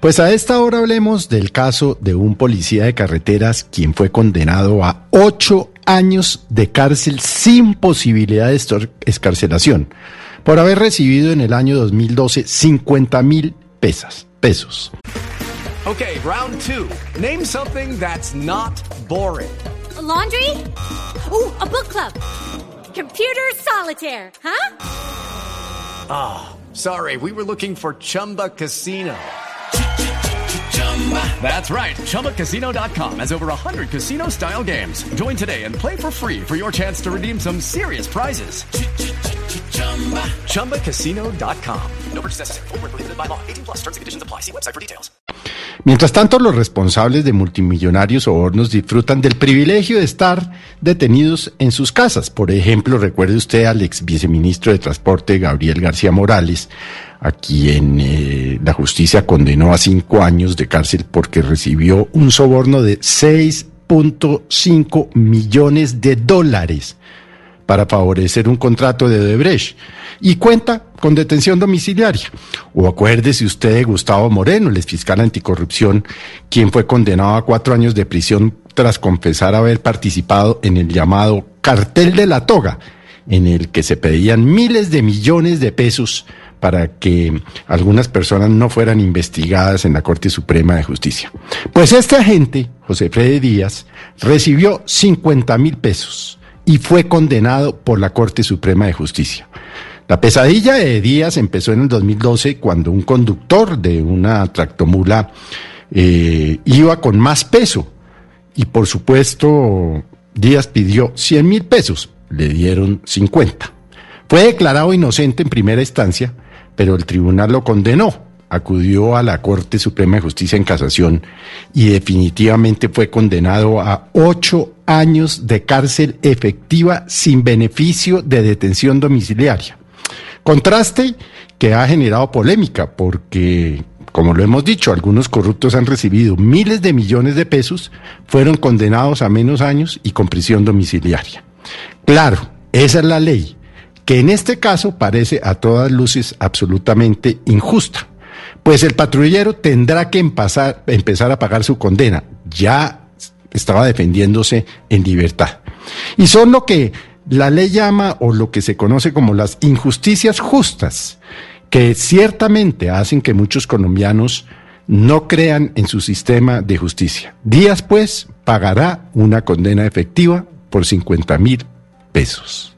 Pues a esta hora hablemos del caso de un policía de carreteras quien fue condenado a ocho años de cárcel sin posibilidad de escarcelación por haber recibido en el año 2012 50 mil pesas, pesos. Okay, round two. Name something that's not boring. A laundry? Ooh, a book club. Computer solitaire, huh? Sorry, we were looking for Chumba Casino. That's right. ChumbaCasino.com has over 100 casino style games. Join today and play for free for your chance to redeem some serious prizes. ChumbaCasino.com. No purchase necessary. Void where prohibited by law. 18 plus terms and conditions apply. See website for details. Mientras tanto, los responsables de multimillonarios sobornos disfrutan del privilegio de estar detenidos en sus casas. Por ejemplo, recuerde usted al ex viceministro de Transporte, Gabriel García Morales, a quien eh, la justicia condenó a cinco años de cárcel porque recibió un soborno de 6.5 millones de dólares para favorecer un contrato de Odebrecht y cuenta con detención domiciliaria. O acuérdese usted de Gustavo Moreno, el fiscal anticorrupción, quien fue condenado a cuatro años de prisión tras confesar haber participado en el llamado cartel de la toga, en el que se pedían miles de millones de pesos para que algunas personas no fueran investigadas en la Corte Suprema de Justicia. Pues este agente, José Freddy Díaz, recibió 50 mil pesos y fue condenado por la Corte Suprema de Justicia. La pesadilla de Díaz empezó en el 2012 cuando un conductor de una tractomula eh, iba con más peso y por supuesto Díaz pidió 100 mil pesos, le dieron 50. Fue declarado inocente en primera instancia, pero el tribunal lo condenó. Acudió a la Corte Suprema de Justicia en casación y definitivamente fue condenado a ocho años de cárcel efectiva sin beneficio de detención domiciliaria. Contraste que ha generado polémica porque, como lo hemos dicho, algunos corruptos han recibido miles de millones de pesos, fueron condenados a menos años y con prisión domiciliaria. Claro, esa es la ley, que en este caso parece a todas luces absolutamente injusta. Pues el patrullero tendrá que empezar, a pagar su condena. Ya estaba defendiéndose en libertad. Y son lo que la ley llama o lo que se conoce como las injusticias justas, que ciertamente hacen que muchos colombianos no crean en su sistema de justicia. Díaz, pues, pagará una condena efectiva por 50 mil pesos.